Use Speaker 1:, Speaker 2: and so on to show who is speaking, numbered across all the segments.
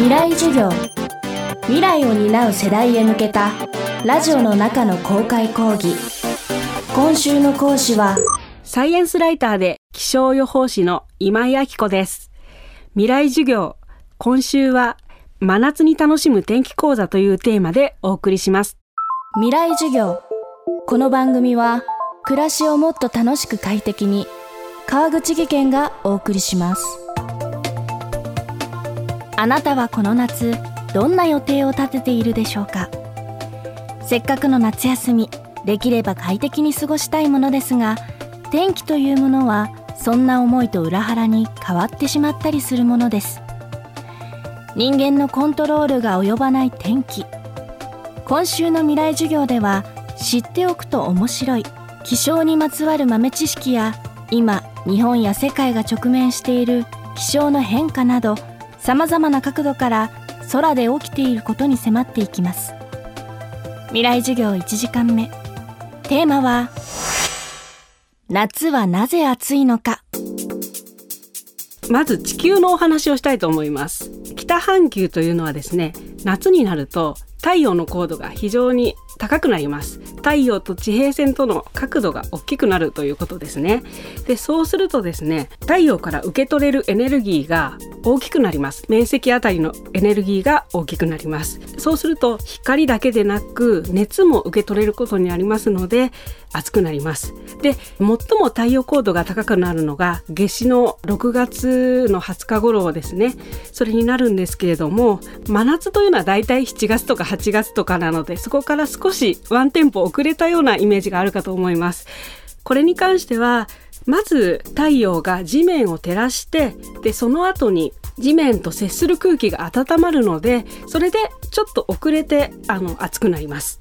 Speaker 1: 未来授業。未来を担う世代へ向けたラジオの中の公開講義。今週の講師は
Speaker 2: サイエンスライターで気象予報士の今井明子です。未来授業今週は真夏に楽しむ天気講座というテーマでお送りします。
Speaker 1: 未来授業。この番組は暮らしをもっと楽しく快適に川口義賢がお送りしますあなたはこの夏どんな予定を立てているでしょうか？せっかくの夏休みできれば快適に過ごしたいものですが天気というものはそんな思いと裏腹に変わってしまったりするものです。人間のコントロールが及ばない天気。今週の未来授業では知っておくと面白い気象にまつわる豆知識や今日本や世界が直面している気象の変化などさまざまな角度から空で起きていることに迫っていきます。未来授業1時間目。テーマは夏はなぜ暑いのか。
Speaker 2: まず地球のお話をしたいと思います。北半球というのはですね夏になると太陽の高度が非常に高くなります。太陽と地平線との角度が大きくなるということですね。でそうするとですね太陽から受け取れるエネルギーが大きくなります。面積あたりのエネルギーが大きくなります。そうすると光だけでなく熱も受け取れることになりますので暑くなります。で最も太陽高度が高くなるのが夏至の6月の20日頃ですね。それになるんですけれども真夏というのはだいたい7月とか8月とかなのでそこから少しワンテンポ遅れたようなイメージがあるかと思います。これに関してはまず太陽が地面を照らしてでその後に地面と接する空気が温まるのでそれでちょっと遅れてあの暑くなります。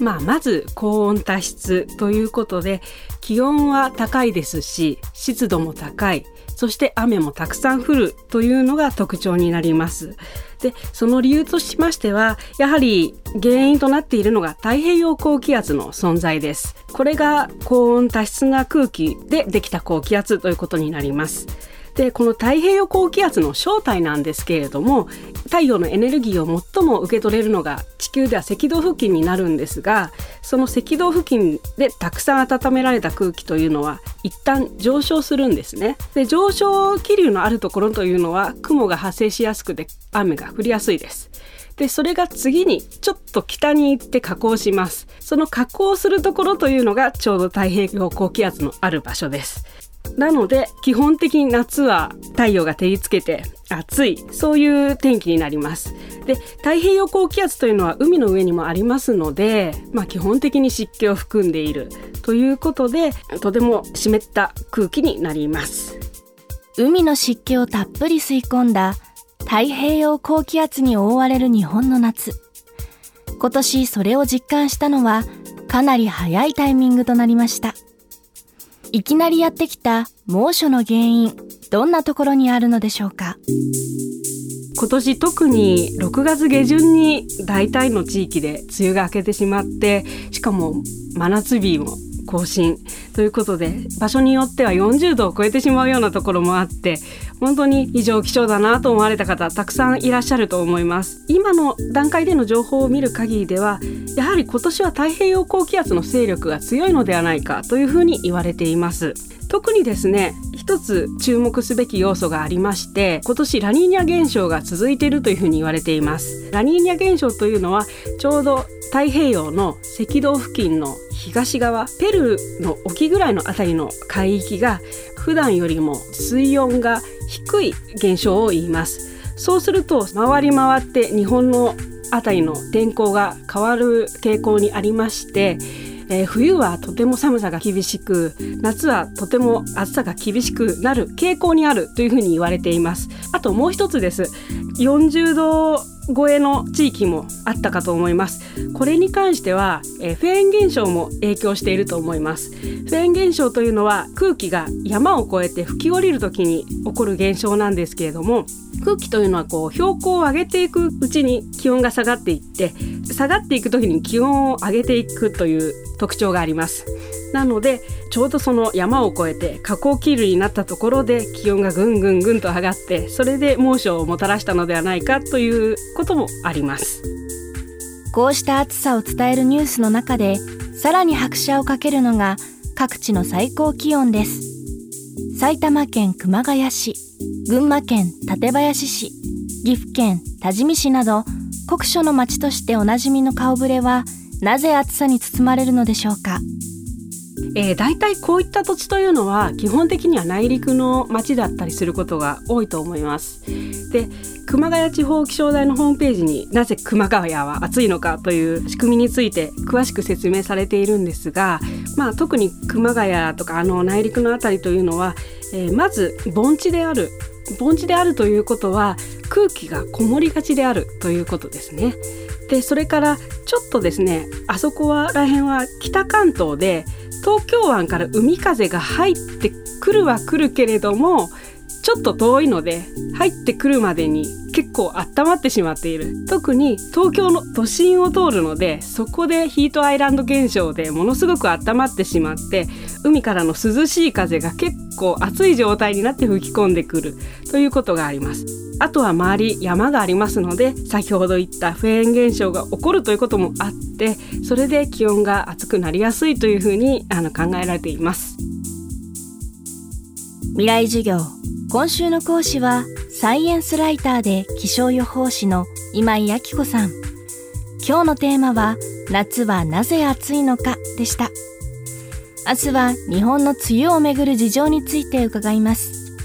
Speaker 2: まあ、まず高温多湿ということで気温は高いですし湿度も高い。そして雨もたくさん降るというのが特徴になります。でその理由としましてはやはり原因となっているのが太平洋高気圧の存在です。これが高温多湿な空気でできた高気圧ということになります。でこの太平洋高気圧の正体なんですけれども太陽のエネルギーを最も受け取れるのが地球では赤道付近になるんですがその赤道付近でたくさん温められた空気というのは一旦上昇するんですね。で上昇気流のあるところというのは雲が発生しやすくて雨が降りやすいです。でそれが次にちょっと北に行って下降します。その下降するところというのがちょうど太平洋高気圧のある場所です。なので基本的に夏は太陽が照りつけて暑い。そういう天気になります。で太平洋高気圧というのは海の上にもありますので、まあ、基本的に湿気を含んでいる。ということでとても湿った空気になります。
Speaker 1: 海の湿気をたっぷり吸い込んだ太平洋高気圧に覆われる日本の夏。今年それを実感したのはかなり早いタイミングとなりました。いきなりやってきた猛暑の原因どんなところにあるのでしょうか？
Speaker 2: 今年特に6月下旬に大体の地域で梅雨が明けてしまってしかも真夏日も更新。ということで場所によっては40度を超えてしまうようなところもあって本当に異常気象だなと思われた方たくさんいらっしゃると思います。今の段階での情報を見る限りではやはり今年は太平洋高気圧の勢力が強いのではないかというふうに言われています。特にですね一つ注目すべき要素がありまして今年ラニーニャ現象が続いているというふうに言われています。ラニーニャ現象というのはちょうど太平洋の赤道付近の東側ペルーの沖ぐらいの辺りの海域が普段よりも水温が低い現象を言います。そうすると回り回って日本の辺りの天候が変わる傾向にありましてえー、冬はとても寒さが厳しく夏はとても暑さが厳しくなる傾向にあるというふうに言われています。あともう一つです。40度超えの地域もあったかと思います。これに関しては、えー、フェーン現象も影響していると思います。フェーン現象というのは空気が山を越えて吹き降りる時に起こる現象なんですけれども空気というのはこう標高を上げていくうちに気温が下がっていって下がっていく時に気温を上げていくという特徴があります。なのでちょうどその山を越えて下降気流になったところで気温がぐんぐんぐんと上がってそれで猛暑をもたらしたのではないかということもあります。
Speaker 1: こうした暑さを伝えるニュースの中でさらに拍車をかけるのが各地の最高気温です。埼玉県熊谷市群馬県館林市岐阜県多治見市など酷暑の町としておなじみの顔ぶれはなぜ暑さに包まれるのでしょうか？
Speaker 2: えー、大体こういった土地というのは基本的には内陸の町だったりすることが多いと思います。で熊谷地方気象台のホームページになぜ熊谷は暑いのかという仕組みについて詳しく説明されているんですが、まあ、特に熊谷とかあの内陸の辺りというのは、えー、まず盆地である盆地であるということは空気がこもりがちであるということですね。でそれからちょっとですねあそこはらへんは北関東で東京湾から海風が入ってくるは来るけれどもちょっと遠いので入ってくるまでに結構温まってしまっている。特に東京の都心を通るのでそこでヒートアイランド現象でものすごく温まってしまって海からの涼しい風が結構暑い状態になって吹き込んでくる。ということがあります。あとは周り山がありますので先ほど言ったフェーン現象が起こるということもあってそれで気温が暑くなりやすいというふうにあの考えられています。
Speaker 1: 未来授業。今週の講師はサイエンスライターで気象予報士の今井明子さん。今日のテーマは夏はなぜ暑いのかでした。明日は日本の梅雨をめぐる事情について伺います。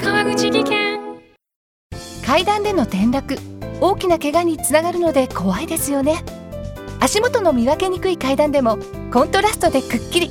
Speaker 3: 川口技研。階段での転落。大きな怪我につながるので怖いですよね。足元の見分けにくい階段でもコントラストでくっきり